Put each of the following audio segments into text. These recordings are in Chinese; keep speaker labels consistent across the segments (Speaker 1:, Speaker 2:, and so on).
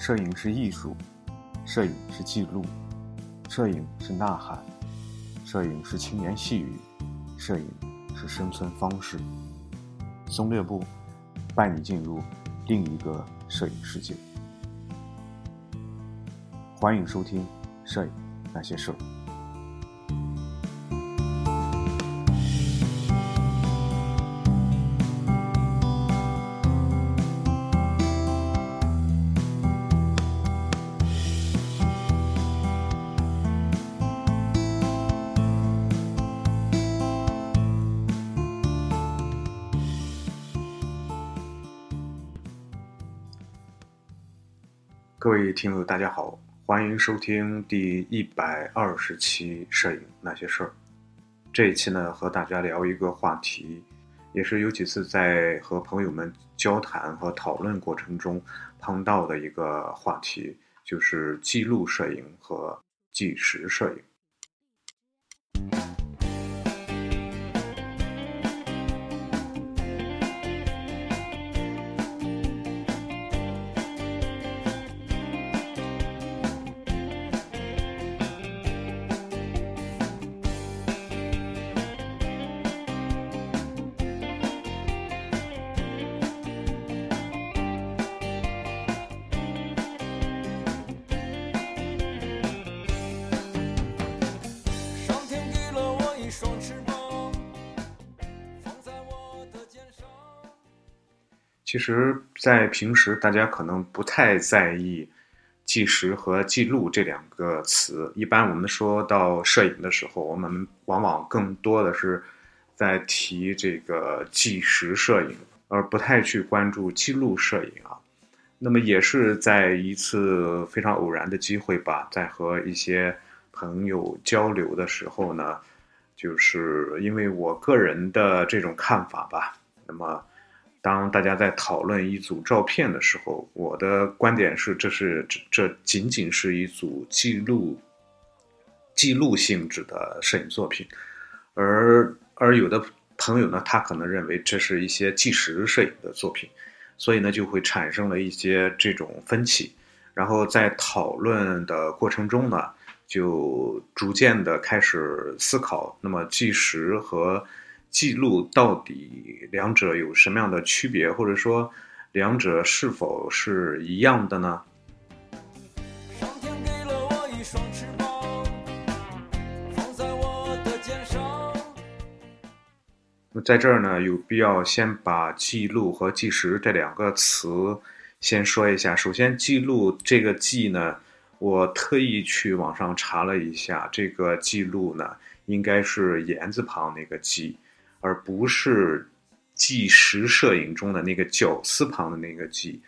Speaker 1: 摄影是艺术，摄影是记录，摄影是呐喊，摄影是轻言细语，摄影是生存方式。松略步带你进入另一个摄影世界。欢迎收听《摄影那些事各位听友，大家好，欢迎收听第一百二十期《摄影那些事儿》。这一期呢，和大家聊一个话题，也是有几次在和朋友们交谈和讨论过程中碰到的一个话题，就是记录摄影和纪实摄影。其实，在平时大家可能不太在意“计时”和“记录”这两个词。一般我们说到摄影的时候，我们往往更多的是在提这个计时摄影，而不太去关注记录摄影啊。那么也是在一次非常偶然的机会吧，在和一些朋友交流的时候呢，就是因为我个人的这种看法吧，那么。当大家在讨论一组照片的时候，我的观点是，这是这这仅仅是一组记录记录性质的摄影作品，而而有的朋友呢，他可能认为这是一些纪实摄影的作品，所以呢，就会产生了一些这种分歧，然后在讨论的过程中呢，就逐渐的开始思考，那么纪实和记录到底两者有什么样的区别，或者说两者是否是一样的呢？
Speaker 2: 在我的肩上。
Speaker 1: 那在这儿呢，有必要先把记录和计时这两个词先说一下。首先，记录这个“记”呢，我特意去网上查了一下，这个记录呢，应该是言字旁那个“记”，而不是纪实摄影中的那个绞丝旁的那个“纪”。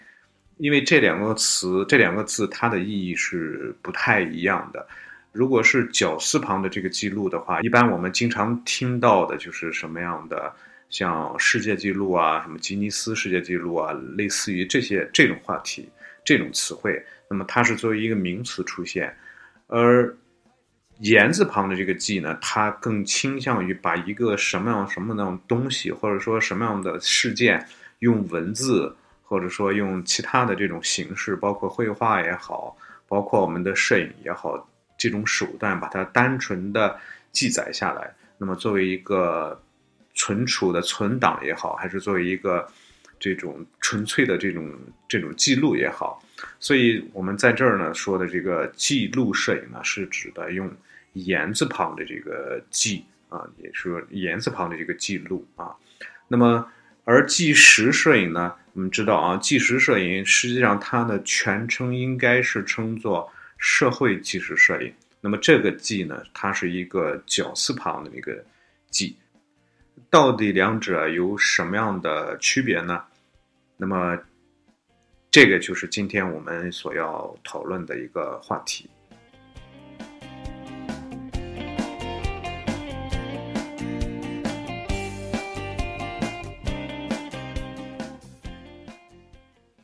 Speaker 1: 因为这两个词、这两个字，它的意义是不太一样的。如果是绞丝旁的这个记录的话，一般我们经常听到的就是什么样的，像世界纪录啊、什么吉尼斯世界纪录啊，类似于这些这种话题、这种词汇，那么它是作为一个名词出现，而言字旁的这个“记”呢，它更倾向于把一个什么样什么样的东西，或者说什么样的事件，用文字或者说用其他的这种形式，包括绘画也好，包括我们的摄影也好。这种手段把它单纯的记载下来，那么作为一个存储的存档也好，还是作为一个这种纯粹的这种这种记录也好，所以我们在这儿呢说的这个记录摄影呢，是指的用言字旁的这个记啊，也是言字旁的这个记录啊。那么而纪实摄影呢，我们知道啊，纪实摄影实际上它的全称应该是称作。社会纪实摄影，那么这个“纪”呢，它是一个绞丝旁的一个“纪”，到底两者有什么样的区别呢？那么，这个就是今天我们所要讨论的一个话题。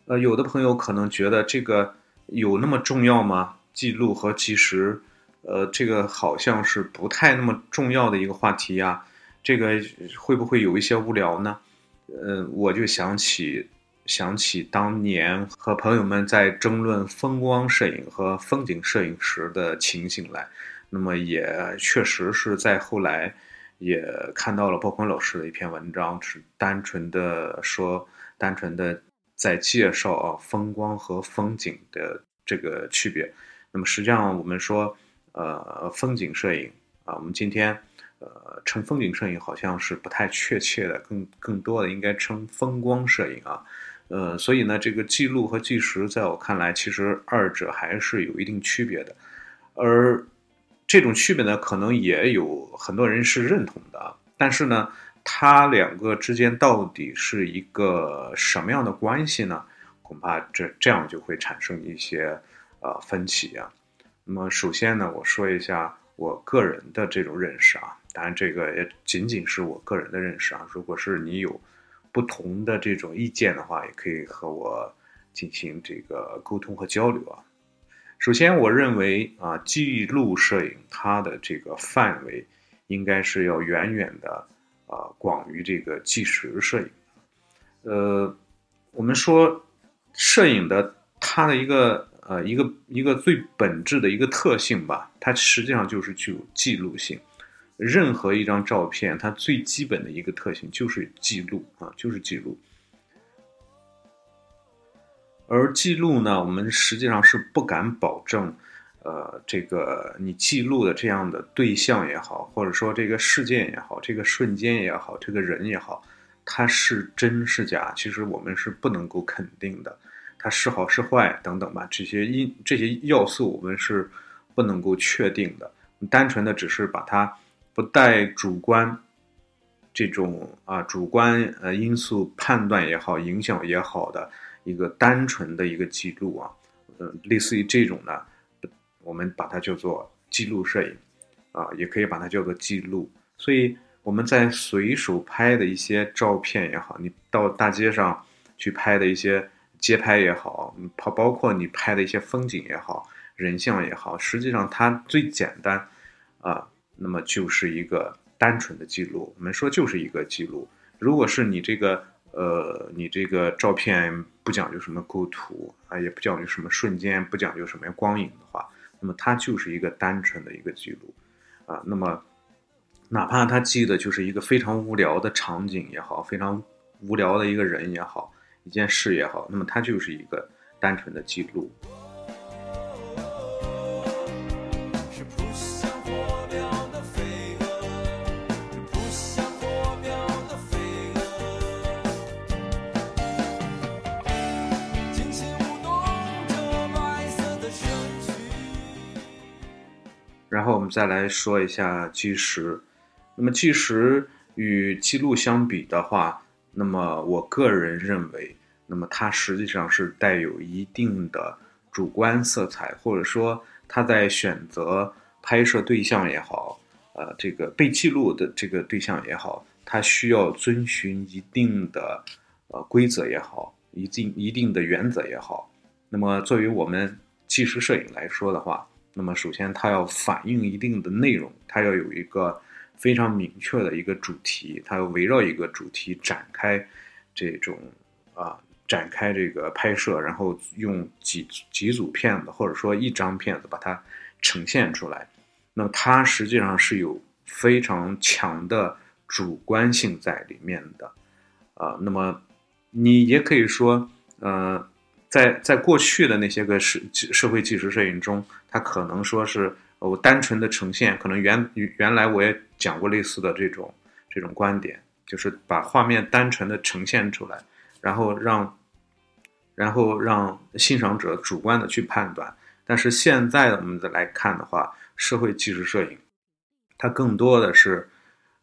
Speaker 1: 呃，有的朋友可能觉得这个有那么重要吗？记录和纪实，呃，这个好像是不太那么重要的一个话题呀。这个会不会有一些无聊呢？呃，我就想起想起当年和朋友们在争论风光摄影和风景摄影时的情形来。那么也确实是在后来也看到了鲍坤老师的一篇文章，是单纯的说，单纯的在介绍啊风光和风景的这个区别。那么实际上我们说，呃，风景摄影啊，我们今天呃称风景摄影好像是不太确切的，更更多的应该称风光摄影啊。呃，所以呢，这个记录和纪实，在我看来，其实二者还是有一定区别的，而。这种区别呢，可能也有很多人是认同的，但是呢，它两个之间到底是一个什么样的关系呢？恐怕这这样就会产生一些呃分歧啊。那么首先呢，我说一下我个人的这种认识啊，当然这个也仅仅是我个人的认识啊。如果是你有不同的这种意见的话，也可以和我进行这个沟通和交流啊。首先，我认为啊，记录摄影它的这个范围应该是要远远的啊广于这个纪实摄影。呃，我们说摄影的它的一个呃一个一个最本质的一个特性吧，它实际上就是具有记录性。任何一张照片，它最基本的一个特性就是记录啊，就是记录。而记录呢，我们实际上是不敢保证，呃，这个你记录的这样的对象也好，或者说这个事件也好，这个瞬间也好，这个人也好，它是真是假，其实我们是不能够肯定的，它是好是坏等等吧，这些因这些要素我们是不能够确定的，单纯的只是把它不带主观这种啊主观呃因素判断也好，影响也好的。一个单纯的一个记录啊，呃，类似于这种呢，我们把它叫做记录摄影，啊，也可以把它叫做记录。所以我们在随手拍的一些照片也好，你到大街上去拍的一些街拍也好，包包括你拍的一些风景也好，人像也好，实际上它最简单啊，那么就是一个单纯的记录。我们说就是一个记录。如果是你这个。呃，你这个照片不讲究什么构图啊，也不讲究什么瞬间，不讲究什么光影的话，那么它就是一个单纯的一个记录，啊，那么哪怕他记得就是一个非常无聊的场景也好，非常无聊的一个人也好，一件事也好，那么它就是一个单纯的记录。再来说一下纪实。那么纪实与记录相比的话，那么我个人认为，那么它实际上是带有一定的主观色彩，或者说他在选择拍摄对象也好，呃，这个被记录的这个对象也好，他需要遵循一定的呃规则也好，一定一定的原则也好。那么作为我们纪实摄影来说的话，那么，首先它要反映一定的内容，它要有一个非常明确的一个主题，它要围绕一个主题展开这种啊展开这个拍摄，然后用几几组片子或者说一张片子把它呈现出来。那么它实际上是有非常强的主观性在里面的啊。那么你也可以说，呃。在在过去的那些个社社会纪实摄影中，它可能说是我单纯的呈现，可能原原来我也讲过类似的这种这种观点，就是把画面单纯的呈现出来，然后让然后让欣赏者主观的去判断。但是现在我们再来看的话，社会纪实摄影，它更多的是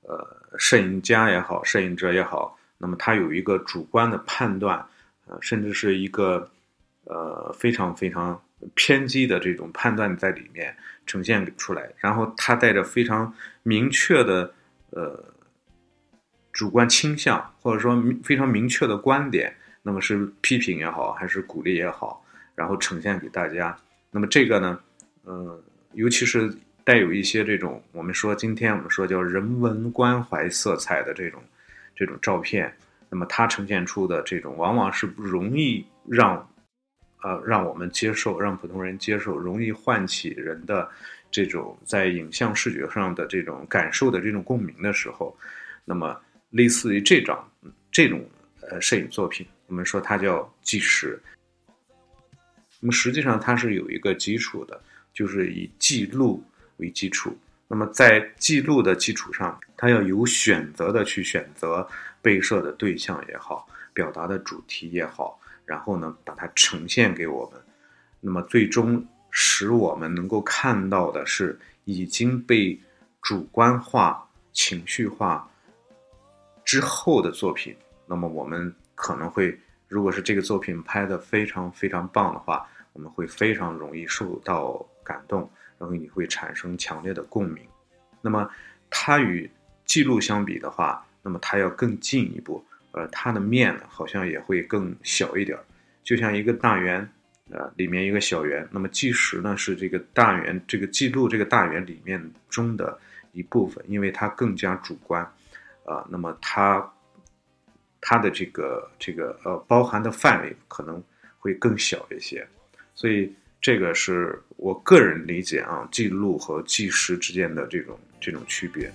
Speaker 1: 呃摄影家也好，摄影者也好，那么他有一个主观的判断，呃，甚至是一个。呃，非常非常偏激的这种判断在里面呈现出来，然后他带着非常明确的呃主观倾向，或者说非常明确的观点，那么是批评也好，还是鼓励也好，然后呈现给大家。那么这个呢，呃，尤其是带有一些这种我们说今天我们说叫人文关怀色彩的这种这种照片。那么它呈现出的这种往往是不容易让，呃，让我们接受，让普通人接受，容易唤起人的这种在影像视觉上的这种感受的这种共鸣的时候，那么类似于这张这种呃摄影作品，我们说它叫纪实。那么实际上它是有一个基础的，就是以记录为基础。那么在记录的基础上，它要有选择的去选择被摄的对象也好，表达的主题也好，然后呢把它呈现给我们。那么最终使我们能够看到的是已经被主观化、情绪化之后的作品。那么我们可能会，如果是这个作品拍得非常非常棒的话，我们会非常容易受到感动。然后你会产生强烈的共鸣，那么它与记录相比的话，那么它要更进一步，呃，它的面呢好像也会更小一点儿，就像一个大圆，呃，里面一个小圆。那么计时呢是这个大圆，这个记录这个大圆里面中的一部分，因为它更加主观，啊，那么它它的这个这个呃包含的范围可能会更小一些，所以。这个是我个人理解啊，记录和计时之间的这种这种区别。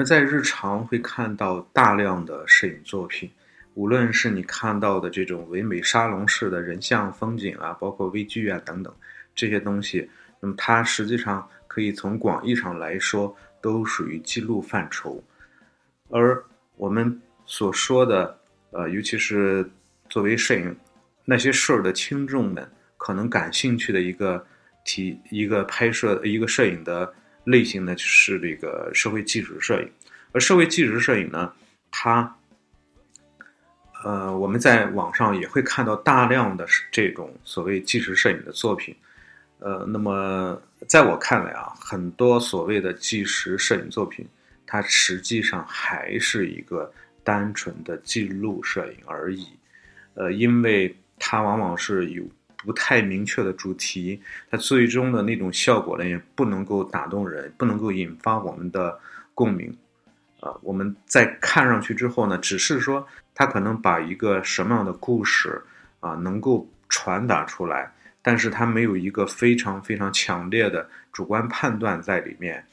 Speaker 1: 们在日常会看到大量的摄影作品，无论是你看到的这种唯美沙龙式的人像风景啊，包括微距啊等等这些东西，那么它实际上可以从广义上来说都属于记录范畴。而我们所说的，呃，尤其是作为摄影那些事儿的听众们可能感兴趣的一个体，一个拍摄一个摄影的。类型呢就是这个社会纪实摄影，而社会纪实摄影呢，它，呃，我们在网上也会看到大量的这种所谓纪实摄影的作品，呃，那么在我看来啊，很多所谓的纪实摄影作品，它实际上还是一个单纯的记录摄影而已，呃，因为它往往是有。不太明确的主题，它最终的那种效果呢，也不能够打动人，不能够引发我们的共鸣。啊，我们在看上去之后呢，只是说它可能把一个什么样的故事啊能够传达出来，但是它没有一个非常非常强烈的主观判断在里面。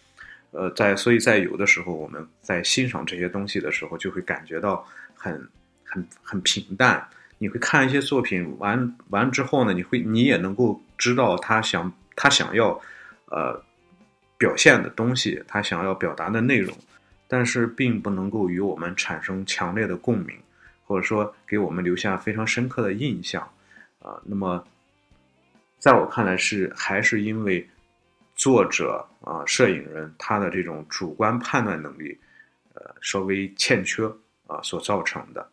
Speaker 1: 呃，在所以在有的时候我们在欣赏这些东西的时候，就会感觉到很很很平淡。你会看一些作品完完之后呢，你会你也能够知道他想他想要，呃，表现的东西，他想要表达的内容，但是并不能够与我们产生强烈的共鸣，或者说给我们留下非常深刻的印象，啊，那么，在我看来是还是因为作者啊，摄影人他的这种主观判断能力，呃，稍微欠缺啊所造成的。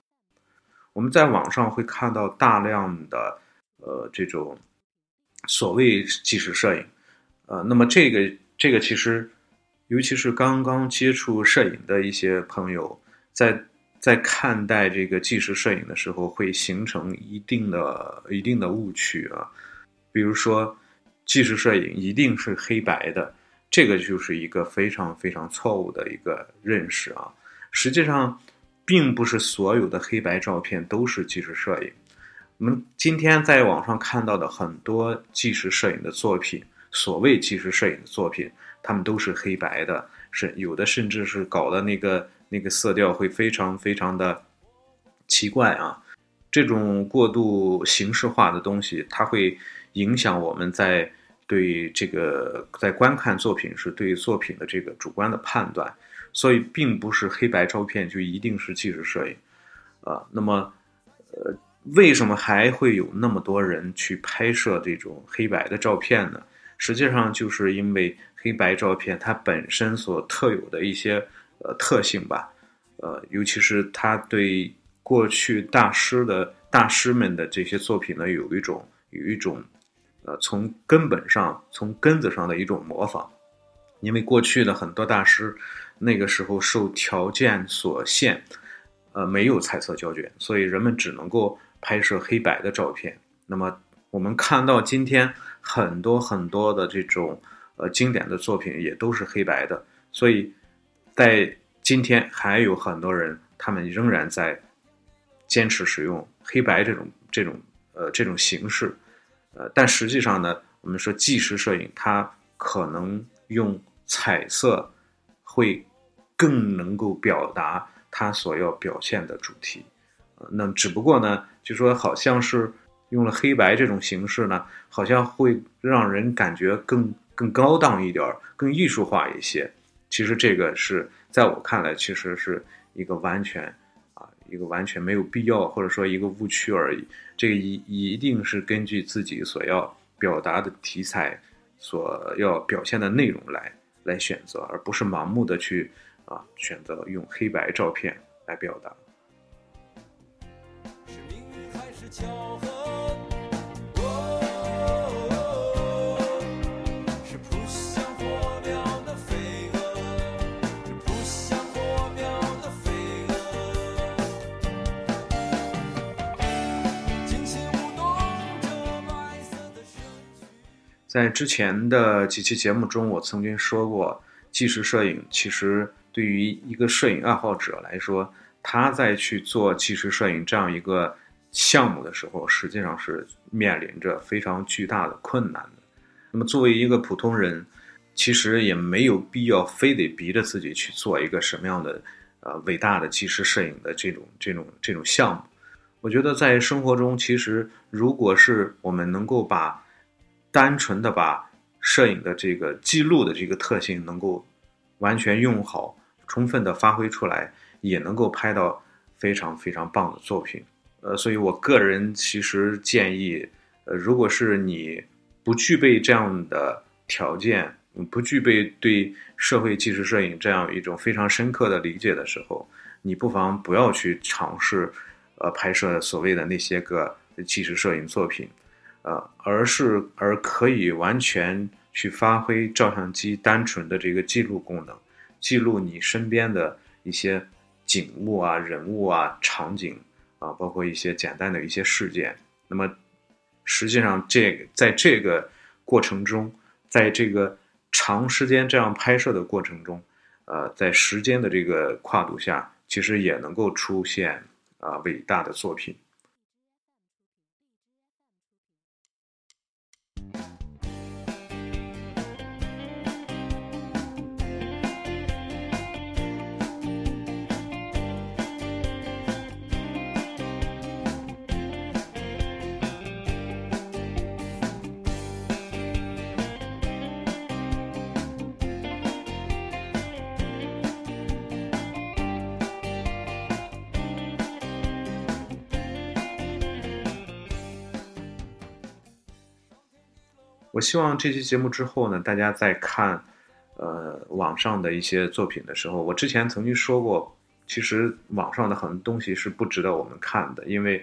Speaker 1: 我们在网上会看到大量的，呃，这种所谓纪实摄影，呃，那么这个这个其实，尤其是刚刚接触摄影的一些朋友，在在看待这个纪实摄影的时候，会形成一定的一定的误区啊，比如说，纪实摄影一定是黑白的，这个就是一个非常非常错误的一个认识啊，实际上。并不是所有的黑白照片都是纪实摄影。我们今天在网上看到的很多纪实摄影的作品，所谓纪实摄影的作品，他们都是黑白的，是有的甚至是搞的那个那个色调会非常非常的奇怪啊。这种过度形式化的东西，它会影响我们在对这个在观看作品时对作品的这个主观的判断。所以，并不是黑白照片就一定是纪实摄影，啊，那么，呃，为什么还会有那么多人去拍摄这种黑白的照片呢？实际上，就是因为黑白照片它本身所特有的一些呃特性吧，呃，尤其是它对过去大师的大师们的这些作品呢，有一种有一种呃，从根本上、从根子上的一种模仿。因为过去的很多大师，那个时候受条件所限，呃，没有彩色胶卷，所以人们只能够拍摄黑白的照片。那么我们看到今天很多很多的这种呃经典的作品也都是黑白的，所以在今天还有很多人，他们仍然在坚持使用黑白这种这种呃这种形式，呃，但实际上呢，我们说纪实摄影它可能用彩色会更能够表达它所要表现的主题，呃，那只不过呢，就说好像是用了黑白这种形式呢，好像会让人感觉更更高档一点儿，更艺术化一些。其实这个是在我看来，其实是一个完全啊，一个完全没有必要，或者说一个误区而已。这个一一定是根据自己所要表达的题材，所要表现的内容来。来选择，而不是盲目的去啊选择用黑白照片来表达。
Speaker 2: 是命运还是巧合？
Speaker 1: 在之前的几期节目中，我曾经说过，纪实摄影其实对于一个摄影爱好者来说，他在去做纪实摄影这样一个项目的时候，实际上是面临着非常巨大的困难的。那么，作为一个普通人，其实也没有必要非得逼着自己去做一个什么样的呃伟大的纪实摄影的这种这种这种项目。我觉得在生活中，其实如果是我们能够把单纯的把摄影的这个记录的这个特性能够完全用好，充分的发挥出来，也能够拍到非常非常棒的作品。呃，所以我个人其实建议，呃，如果是你不具备这样的条件，不具备对社会纪实摄影这样一种非常深刻的理解的时候，你不妨不要去尝试，呃，拍摄所谓的那些个纪实摄影作品。呃，而是而可以完全去发挥照相机单纯的这个记录功能，记录你身边的一些景物啊、人物啊、场景啊，包括一些简单的一些事件。那么，实际上这个在这个过程中，在这个长时间这样拍摄的过程中，呃，在时间的这个跨度下，其实也能够出现啊、伟大的作品。我希望这期节目之后呢，大家在看，呃，网上的一些作品的时候，我之前曾经说过，其实网上的很多东西是不值得我们看的，因为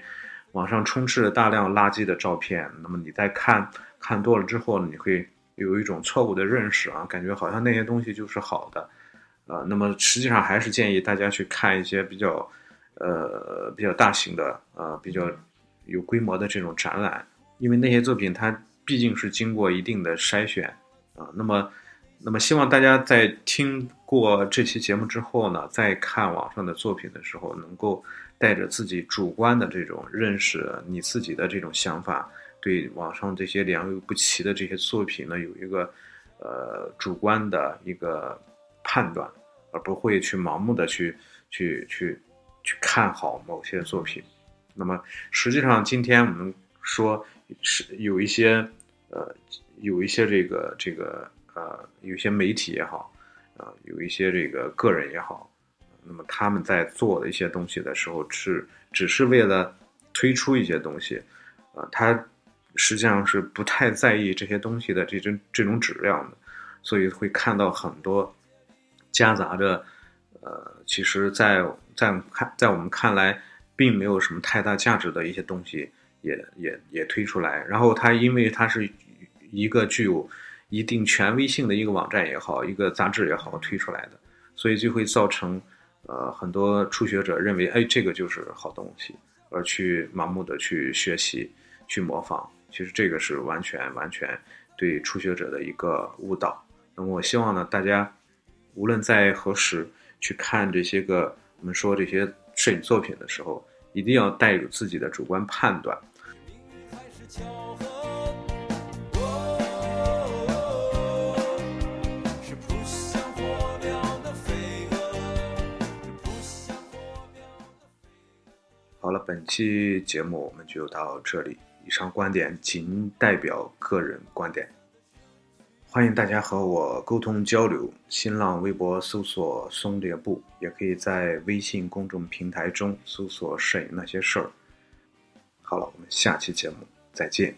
Speaker 1: 网上充斥着大量垃圾的照片。那么你在看看多了之后呢，你会有一种错误的认识啊，感觉好像那些东西就是好的，呃，那么实际上还是建议大家去看一些比较，呃，比较大型的，呃，比较有规模的这种展览，因为那些作品它。毕竟是经过一定的筛选啊，那么，那么希望大家在听过这期节目之后呢，在看网上的作品的时候，能够带着自己主观的这种认识，你自己的这种想法，对网上这些良莠不齐的这些作品呢，有一个呃主观的一个判断，而不会去盲目的去去去去看好某些作品。那么实际上，今天我们说是有一些。呃，有一些这个这个呃，有些媒体也好，啊，有一些这个个人也好，那么他们在做的一些东西的时候，是只是为了推出一些东西，啊，他实际上是不太在意这些东西的这种这种质量的，所以会看到很多夹杂着，呃，其实，在在看在我们看来，并没有什么太大价值的一些东西。也也也推出来，然后它因为它是一个具有一定权威性的一个网站也好，一个杂志也好推出来的，所以就会造成呃很多初学者认为，哎，这个就是好东西，而去盲目的去学习、去模仿。其实这个是完全完全对初学者的一个误导。那么我希望呢，大家无论在何时去看这些个我们说这些摄影作品的时候，一定要带有自己的主观判断。
Speaker 2: 巧合？哦，是扑向火苗的飞蛾，
Speaker 1: 好了，本期节目我们就到这里。以上观点仅代表个人观点，欢迎大家和我沟通交流。新浪微博搜索“松猎布”，也可以在微信公众平台中搜索“摄影那些事儿”。好了，我们下期节目再见。